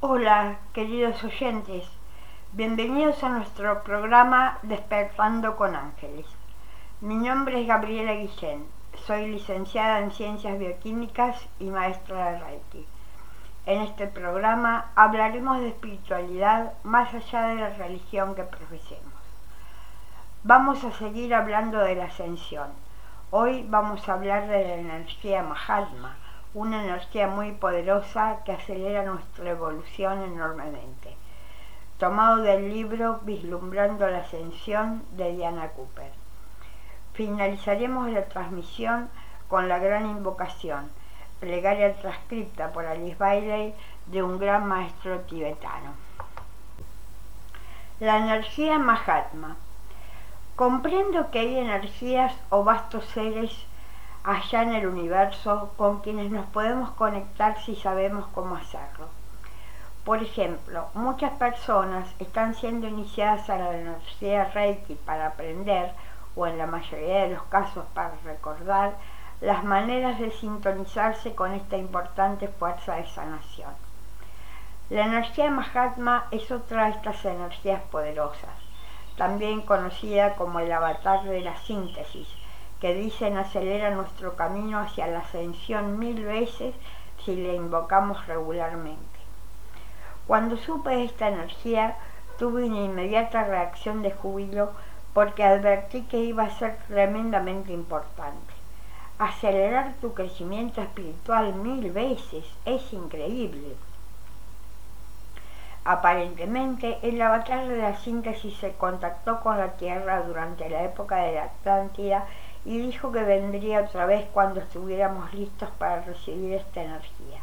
Hola, queridos oyentes. Bienvenidos a nuestro programa Despertando con Ángeles. Mi nombre es Gabriela Guillén. Soy licenciada en Ciencias Bioquímicas y maestra de Reiki. En este programa hablaremos de espiritualidad más allá de la religión que profesemos. Vamos a seguir hablando de la ascensión. Hoy vamos a hablar de la energía Mahatma una energía muy poderosa que acelera nuestra evolución enormemente. Tomado del libro Vislumbrando la Ascensión de Diana Cooper. Finalizaremos la transmisión con la gran invocación, plegaria transcripta por Alice Bailey de un gran maestro tibetano. La energía Mahatma. Comprendo que hay energías o vastos seres allá en el universo con quienes nos podemos conectar si sabemos cómo hacerlo. Por ejemplo, muchas personas están siendo iniciadas a la energía Reiki para aprender, o en la mayoría de los casos para recordar, las maneras de sintonizarse con esta importante fuerza de sanación. La energía Mahatma es otra de estas energías poderosas, también conocida como el avatar de la síntesis, que dicen acelera nuestro camino hacia la ascensión mil veces si le invocamos regularmente. Cuando supe esta energía, tuve una inmediata reacción de júbilo porque advertí que iba a ser tremendamente importante. Acelerar tu crecimiento espiritual mil veces es increíble. Aparentemente, el avatar de la síntesis se contactó con la Tierra durante la época de la Atlántida y dijo que vendría otra vez cuando estuviéramos listos para recibir esta energía.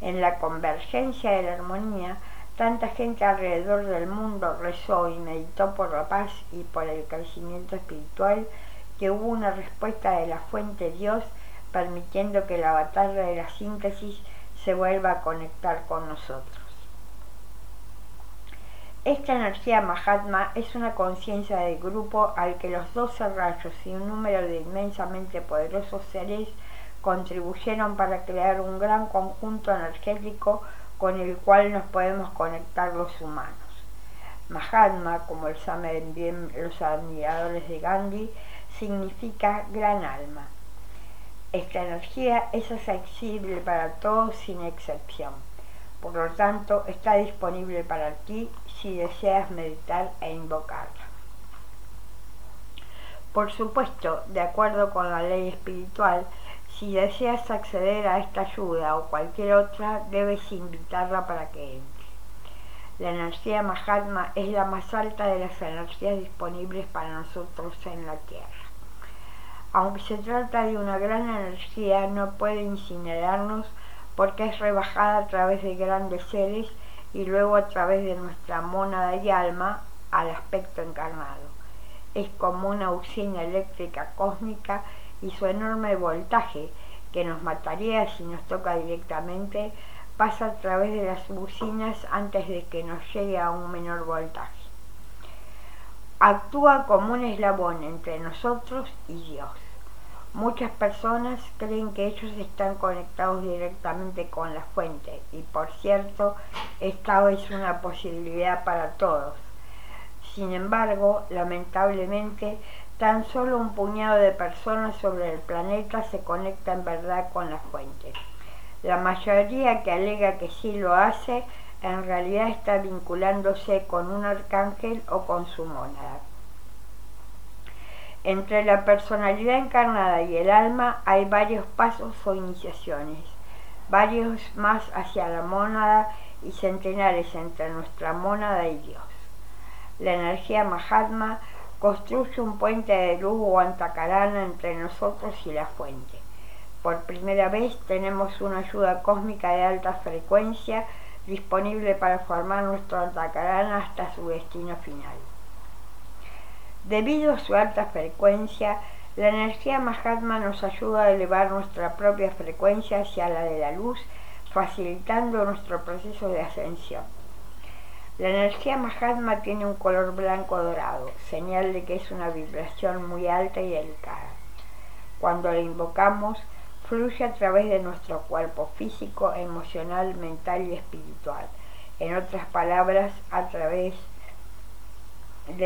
En la convergencia de la armonía, tanta gente alrededor del mundo rezó y meditó por la paz y por el crecimiento espiritual que hubo una respuesta de la fuente Dios permitiendo que la batalla de la síntesis se vuelva a conectar con nosotros. Esta energía Mahatma es una conciencia de grupo al que los doce rayos y un número de inmensamente poderosos seres contribuyeron para crear un gran conjunto energético con el cual nos podemos conectar los humanos. Mahatma, como el saben bien los admiradores de Gandhi, significa gran alma. Esta energía es accesible para todos sin excepción. Por lo tanto, está disponible para ti si deseas meditar e invocarla. Por supuesto, de acuerdo con la ley espiritual, si deseas acceder a esta ayuda o cualquier otra, debes invitarla para que entre. La energía Mahatma es la más alta de las energías disponibles para nosotros en la Tierra. Aunque se trata de una gran energía, no puede incinerarnos porque es rebajada a través de grandes seres y luego a través de nuestra mónada y alma al aspecto encarnado. Es como una usina eléctrica cósmica y su enorme voltaje, que nos mataría si nos toca directamente, pasa a través de las usinas antes de que nos llegue a un menor voltaje. Actúa como un eslabón entre nosotros y Dios. Muchas personas creen que ellos están conectados directamente con la fuente y por cierto, esta es una posibilidad para todos. Sin embargo, lamentablemente, tan solo un puñado de personas sobre el planeta se conecta en verdad con la fuente. La mayoría que alega que sí lo hace, en realidad está vinculándose con un arcángel o con su mónada. Entre la personalidad encarnada y el alma hay varios pasos o iniciaciones, varios más hacia la mónada y centenares entre nuestra mónada y Dios. La energía Mahatma construye un puente de luz o antacarana entre nosotros y la fuente. Por primera vez tenemos una ayuda cósmica de alta frecuencia disponible para formar nuestro antacarana hasta su destino final. Debido a su alta frecuencia, la energía Mahatma nos ayuda a elevar nuestra propia frecuencia hacia la de la luz, facilitando nuestro proceso de ascensión. La energía Mahatma tiene un color blanco dorado, señal de que es una vibración muy alta y delicada. Cuando la invocamos, fluye a través de nuestro cuerpo físico, emocional, mental y espiritual, en otras palabras, a través de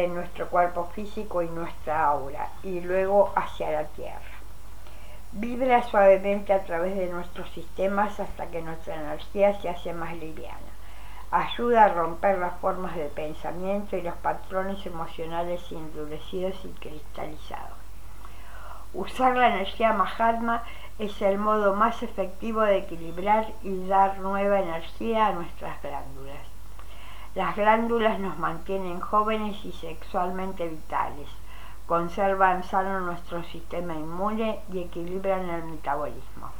nuestro cuerpo físico y nuestra aura, y luego hacia la Tierra. Vibra suavemente a través de nuestros sistemas hasta que nuestra energía se hace más liviana. Ayuda a romper las formas de pensamiento y los patrones emocionales endurecidos y cristalizados. Usar la energía Mahatma es el modo más efectivo de equilibrar y dar nueva energía a nuestras glándulas. Las glándulas nos mantienen jóvenes y sexualmente vitales conservan sano nuestro sistema inmune y equilibran el metabolismo.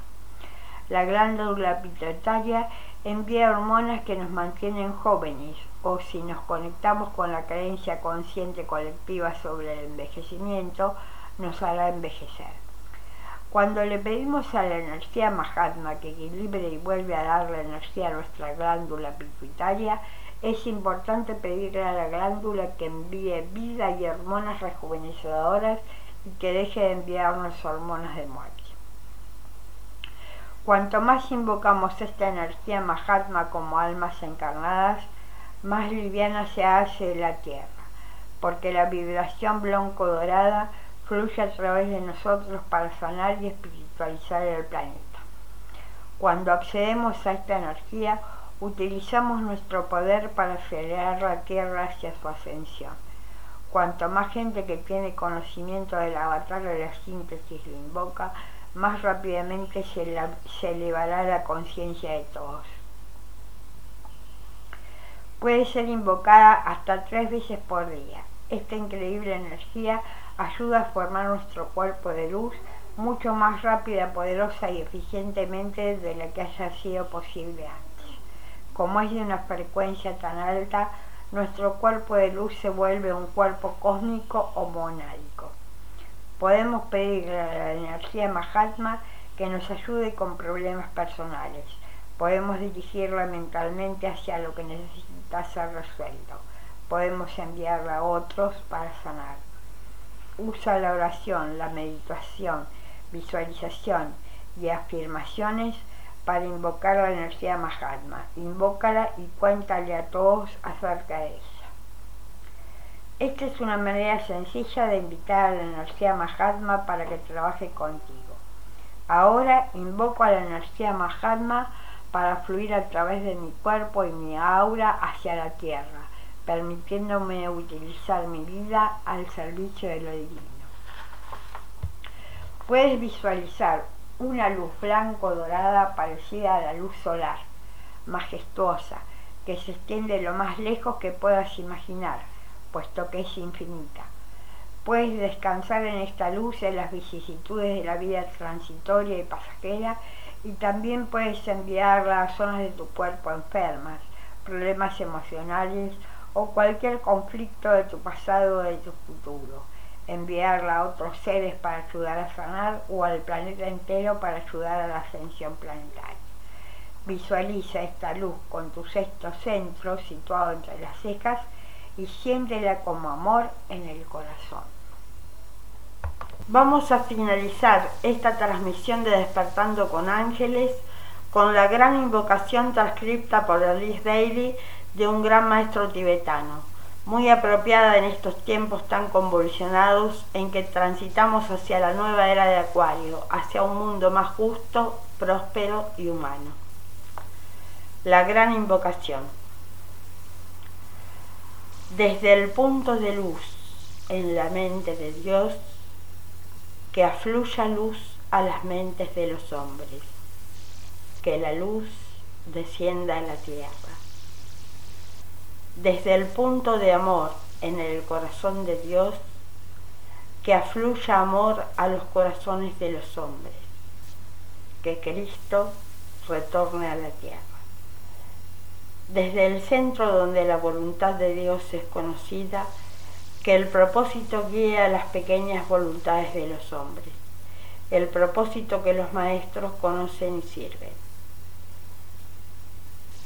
La glándula pituitaria envía hormonas que nos mantienen jóvenes o si nos conectamos con la creencia consciente colectiva sobre el envejecimiento, nos hará envejecer. Cuando le pedimos a la energía Mahatma que equilibre y vuelve a dar la energía a nuestra glándula pituitaria, es importante pedirle a la glándula que envíe vida y hormonas rejuvenecedoras y que deje de enviarnos hormonas de muerte. Cuanto más invocamos esta energía Mahatma como almas encarnadas, más liviana se hace la tierra, porque la vibración blanco-dorada fluye a través de nosotros para sanar y espiritualizar el planeta. Cuando accedemos a esta energía, utilizamos nuestro poder para acelerar la Tierra hacia su ascensión. Cuanto más gente que tiene conocimiento del avatar de la síntesis lo invoca, más rápidamente se, se elevará la conciencia de todos. Puede ser invocada hasta tres veces por día. Esta increíble energía ayuda a formar nuestro cuerpo de luz mucho más rápida, poderosa y eficientemente de la que haya sido posible antes como es de una frecuencia tan alta, nuestro cuerpo de luz se vuelve un cuerpo cósmico o monádico. Podemos pedirle a la energía Mahatma que nos ayude con problemas personales. Podemos dirigirla mentalmente hacia lo que necesita ser resuelto. Podemos enviarla a otros para sanar. Usa la oración, la meditación, visualización y afirmaciones para invocar la energía Mahatma. Invócala y cuéntale a todos acerca de ella. Esta es una manera sencilla de invitar a la energía Mahatma para que trabaje contigo. Ahora invoco a la energía Mahatma para fluir a través de mi cuerpo y mi aura hacia la tierra, permitiéndome utilizar mi vida al servicio de lo divino. Puedes visualizar una luz blanco-dorada parecida a la luz solar, majestuosa, que se extiende lo más lejos que puedas imaginar, puesto que es infinita. Puedes descansar en esta luz en las vicisitudes de la vida transitoria y pasajera y también puedes enviarla a zonas de tu cuerpo enfermas, problemas emocionales o cualquier conflicto de tu pasado o de tu futuro enviarla a otros seres para ayudar a sanar o al planeta entero para ayudar a la ascensión planetaria. Visualiza esta luz con tu sexto centro situado entre las cejas y siéntela como amor en el corazón. Vamos a finalizar esta transmisión de Despertando con Ángeles con la gran invocación transcripta por Alice Daly de un gran maestro tibetano muy apropiada en estos tiempos tan convulsionados en que transitamos hacia la nueva era de Acuario, hacia un mundo más justo, próspero y humano. La gran invocación. Desde el punto de luz en la mente de Dios, que afluya luz a las mentes de los hombres, que la luz descienda a la tierra desde el punto de amor en el corazón de Dios, que afluya amor a los corazones de los hombres, que Cristo retorne a la tierra. Desde el centro donde la voluntad de Dios es conocida, que el propósito guíe a las pequeñas voluntades de los hombres, el propósito que los maestros conocen y sirven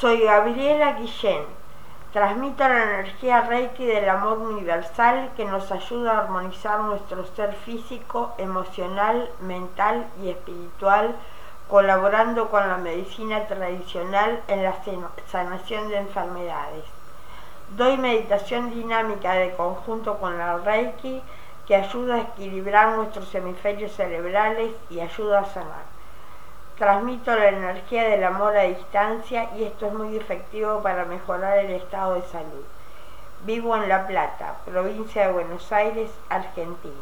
Soy Gabriela Guillén. Transmito la energía Reiki del amor universal que nos ayuda a armonizar nuestro ser físico, emocional, mental y espiritual, colaborando con la medicina tradicional en la sanación de enfermedades. Doy meditación dinámica de conjunto con la Reiki que ayuda a equilibrar nuestros hemisferios cerebrales y ayuda a sanar. Transmito la energía del amor a distancia y esto es muy efectivo para mejorar el estado de salud. Vivo en La Plata, provincia de Buenos Aires, Argentina.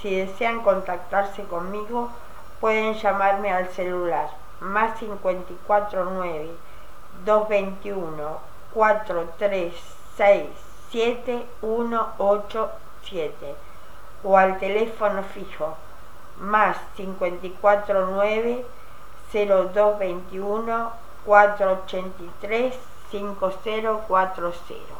Si desean contactarse conmigo, pueden llamarme al celular más 549 221 436 7187 o al teléfono fijo más 549 0221 483 5040.